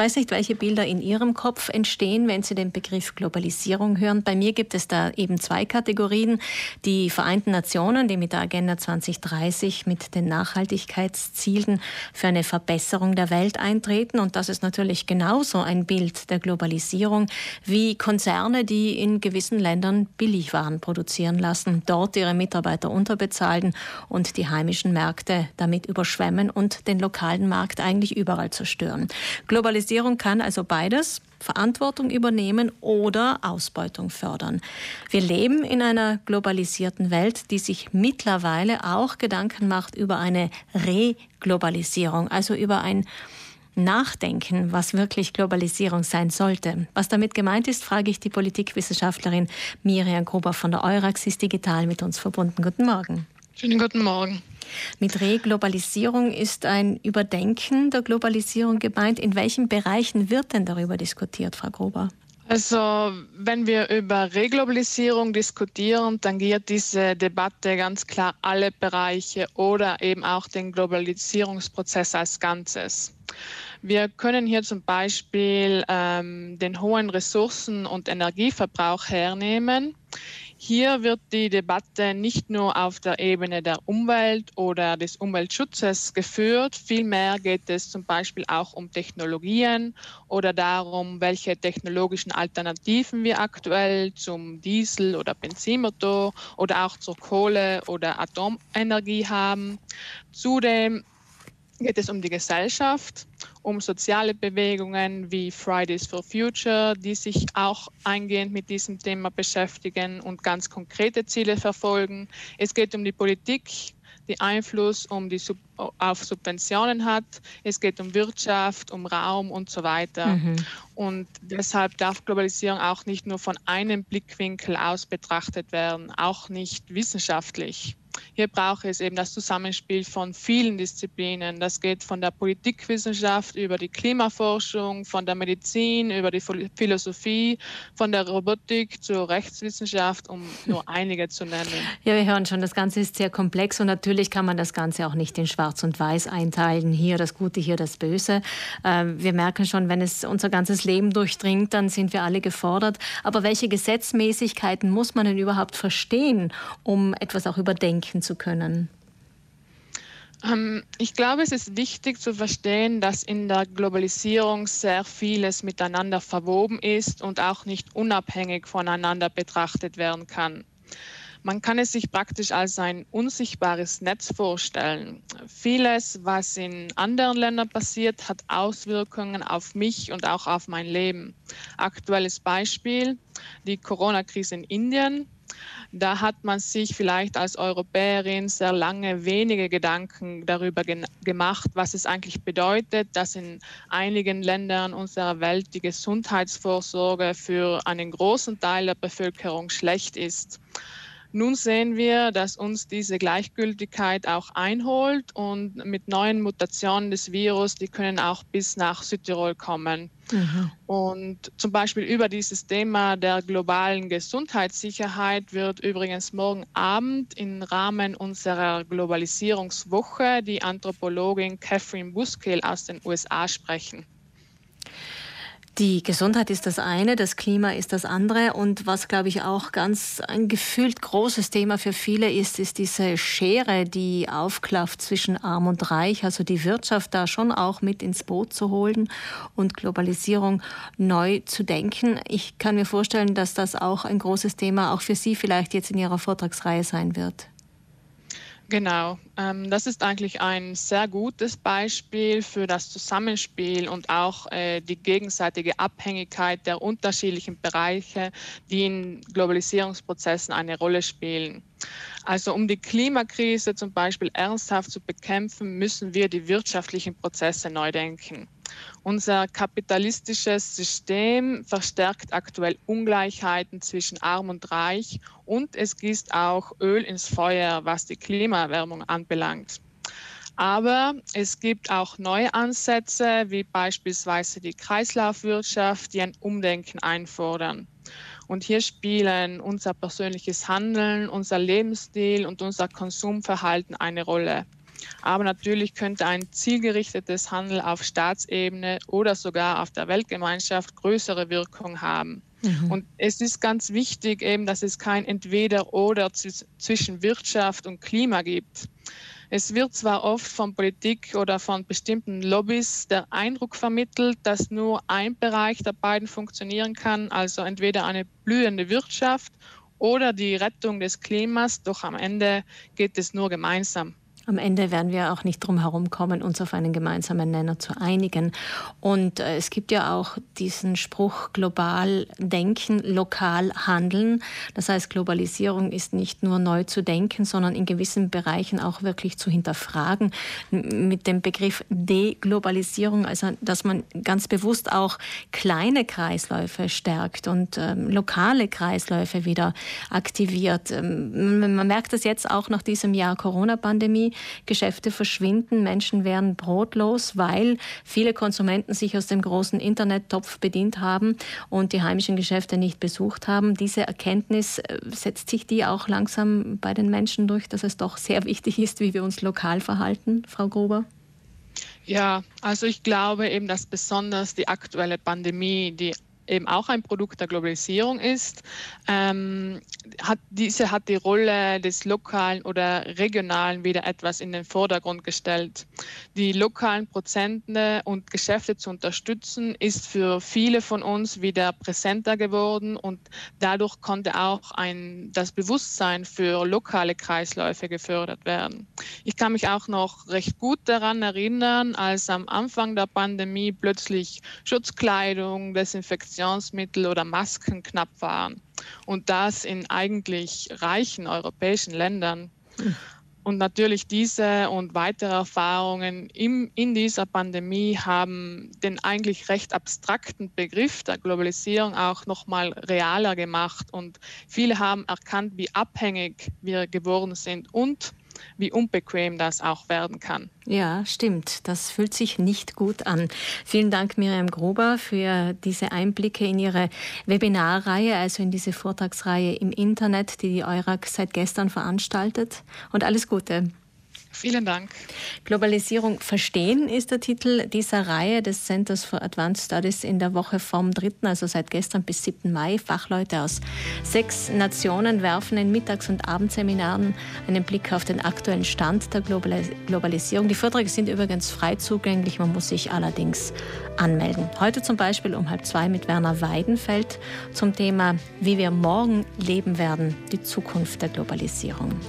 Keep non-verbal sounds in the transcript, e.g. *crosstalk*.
weiß nicht, welche Bilder in Ihrem Kopf entstehen, wenn Sie den Begriff Globalisierung hören. Bei mir gibt es da eben zwei Kategorien. Die Vereinten Nationen, die mit der Agenda 2030 mit den Nachhaltigkeitszielen für eine Verbesserung der Welt eintreten. Und das ist natürlich genauso ein Bild der Globalisierung wie Konzerne, die in gewissen Ländern Billigwaren produzieren lassen, dort ihre Mitarbeiter unterbezahlen und die heimischen Märkte damit überschwemmen und den lokalen Markt eigentlich überall zerstören. Globalisierung kann also beides, Verantwortung übernehmen oder Ausbeutung fördern. Wir leben in einer globalisierten Welt, die sich mittlerweile auch Gedanken macht über eine Reglobalisierung, also über ein Nachdenken, was wirklich Globalisierung sein sollte. Was damit gemeint ist, frage ich die Politikwissenschaftlerin Miriam Gruber von der Euraxis Digital mit uns verbunden. Guten Morgen. Schönen guten Morgen. Mit Reglobalisierung ist ein Überdenken der Globalisierung gemeint. In welchen Bereichen wird denn darüber diskutiert, Frau Gruber? Also wenn wir über Reglobalisierung diskutieren, tangiert diese Debatte ganz klar alle Bereiche oder eben auch den Globalisierungsprozess als Ganzes. Wir können hier zum Beispiel ähm, den hohen Ressourcen- und Energieverbrauch hernehmen. Hier wird die Debatte nicht nur auf der Ebene der Umwelt oder des Umweltschutzes geführt, vielmehr geht es zum Beispiel auch um Technologien oder darum, welche technologischen Alternativen wir aktuell zum Diesel- oder Benzinmotor oder auch zur Kohle- oder Atomenergie haben. Zudem geht es um die Gesellschaft, um soziale Bewegungen wie Fridays for Future, die sich auch eingehend mit diesem Thema beschäftigen und ganz konkrete Ziele verfolgen. Es geht um die Politik, die Einfluss um die Sub auf Subventionen hat. Es geht um Wirtschaft, um Raum und so weiter. Mhm. Und deshalb darf Globalisierung auch nicht nur von einem Blickwinkel aus betrachtet werden, auch nicht wissenschaftlich. Hier braucht es eben das Zusammenspiel von vielen Disziplinen. Das geht von der Politikwissenschaft über die Klimaforschung, von der Medizin über die Philosophie, von der Robotik zur Rechtswissenschaft, um nur *laughs* einige zu nennen. Ja, wir hören schon, das Ganze ist sehr komplex und natürlich kann man das Ganze auch nicht in Schwarz und Weiß einteilen. Hier das Gute, hier das Böse. Ähm, wir merken schon, wenn es unser ganzes Leben durchdringt, dann sind wir alle gefordert. Aber welche Gesetzmäßigkeiten muss man denn überhaupt verstehen, um etwas auch überdenken denken zu können? Ähm, ich glaube, es ist wichtig zu verstehen, dass in der Globalisierung sehr vieles miteinander verwoben ist und auch nicht unabhängig voneinander betrachtet werden kann. Man kann es sich praktisch als ein unsichtbares Netz vorstellen. Vieles, was in anderen Ländern passiert, hat Auswirkungen auf mich und auch auf mein Leben. Aktuelles Beispiel, die Corona-Krise in Indien da hat man sich vielleicht als Europäerin sehr lange wenige Gedanken darüber gemacht, was es eigentlich bedeutet, dass in einigen Ländern unserer Welt die Gesundheitsvorsorge für einen großen Teil der Bevölkerung schlecht ist. Nun sehen wir, dass uns diese Gleichgültigkeit auch einholt und mit neuen Mutationen des Virus, die können auch bis nach Südtirol kommen. Mhm. Und zum Beispiel über dieses Thema der globalen Gesundheitssicherheit wird übrigens morgen Abend im Rahmen unserer Globalisierungswoche die Anthropologin Catherine Buskill aus den USA sprechen. Die Gesundheit ist das eine, das Klima ist das andere. Und was, glaube ich, auch ganz ein gefühlt großes Thema für viele ist, ist diese Schere, die aufklafft zwischen Arm und Reich. Also die Wirtschaft da schon auch mit ins Boot zu holen und Globalisierung neu zu denken. Ich kann mir vorstellen, dass das auch ein großes Thema auch für Sie vielleicht jetzt in Ihrer Vortragsreihe sein wird. Genau, ähm, das ist eigentlich ein sehr gutes Beispiel für das Zusammenspiel und auch äh, die gegenseitige Abhängigkeit der unterschiedlichen Bereiche, die in Globalisierungsprozessen eine Rolle spielen. Also um die Klimakrise zum Beispiel ernsthaft zu bekämpfen, müssen wir die wirtschaftlichen Prozesse neu denken. Unser kapitalistisches System verstärkt aktuell Ungleichheiten zwischen arm und reich und es gießt auch Öl ins Feuer, was die Klimaerwärmung anbelangt. Aber es gibt auch neue Ansätze, wie beispielsweise die Kreislaufwirtschaft, die ein Umdenken einfordern. Und hier spielen unser persönliches Handeln, unser Lebensstil und unser Konsumverhalten eine Rolle. Aber natürlich könnte ein zielgerichtetes Handeln auf Staatsebene oder sogar auf der Weltgemeinschaft größere Wirkung haben. Mhm. Und es ist ganz wichtig eben, dass es kein Entweder-Oder zwischen Wirtschaft und Klima gibt. Es wird zwar oft von Politik oder von bestimmten Lobbys der Eindruck vermittelt, dass nur ein Bereich der beiden funktionieren kann, also entweder eine blühende Wirtschaft oder die Rettung des Klimas, doch am Ende geht es nur gemeinsam. Am Ende werden wir auch nicht drum herum kommen, uns auf einen gemeinsamen Nenner zu einigen. Und äh, es gibt ja auch diesen Spruch global denken, lokal handeln. Das heißt, Globalisierung ist nicht nur neu zu denken, sondern in gewissen Bereichen auch wirklich zu hinterfragen. Mit dem Begriff Deglobalisierung, also dass man ganz bewusst auch kleine Kreisläufe stärkt und ähm, lokale Kreisläufe wieder aktiviert. Ähm, man merkt das jetzt auch nach diesem Jahr Corona-Pandemie. Geschäfte verschwinden, Menschen werden brotlos, weil viele Konsumenten sich aus dem großen Internettopf bedient haben und die heimischen Geschäfte nicht besucht haben. Diese Erkenntnis äh, setzt sich die auch langsam bei den Menschen durch, dass es doch sehr *laughs* wichtig ist, wie wir uns lokal verhalten, Frau Gruber? Ja, also ich glaube eben, dass besonders die aktuelle Pandemie, die eben auch ein Produkt der Globalisierung ist. Ähm, hat, diese hat die Rolle des Lokalen oder Regionalen wieder etwas in den Vordergrund gestellt. Die lokalen Prozente und Geschäfte zu unterstützen, ist für viele von uns wieder präsenter geworden und dadurch konnte auch ein, das Bewusstsein für lokale Kreisläufe gefördert werden. Ich kann mich auch noch recht gut daran erinnern, als am Anfang der Pandemie plötzlich Schutzkleidung, Desinfektion, Desinfektionsmittel oder Masken knapp waren. Und das in eigentlich reichen europäischen Ländern. Und natürlich diese und weitere Erfahrungen im, in dieser Pandemie haben den eigentlich recht abstrakten Begriff der Globalisierung auch nochmal realer gemacht. Und viele haben erkannt, wie abhängig wir geworden sind und wie unbequem das auch werden kann. Ja, stimmt. Das fühlt sich nicht gut an. Vielen Dank, Miriam Gruber, für diese Einblicke in Ihre Webinarreihe, also in diese Vortragsreihe im Internet, die die EURAG seit gestern veranstaltet. Und alles Gute. Vielen Dank. Globalisierung verstehen ist der Titel dieser Reihe des Centers for Advanced Studies in der Woche vom 3., also seit gestern bis 7. Mai. Fachleute aus sechs Nationen werfen in Mittags- und Abendseminaren einen Blick auf den aktuellen Stand der Globalisierung. Die Vorträge sind übrigens frei zugänglich, man muss sich allerdings anmelden. Heute zum Beispiel um halb zwei mit Werner Weidenfeld zum Thema, wie wir morgen leben werden, die Zukunft der Globalisierung.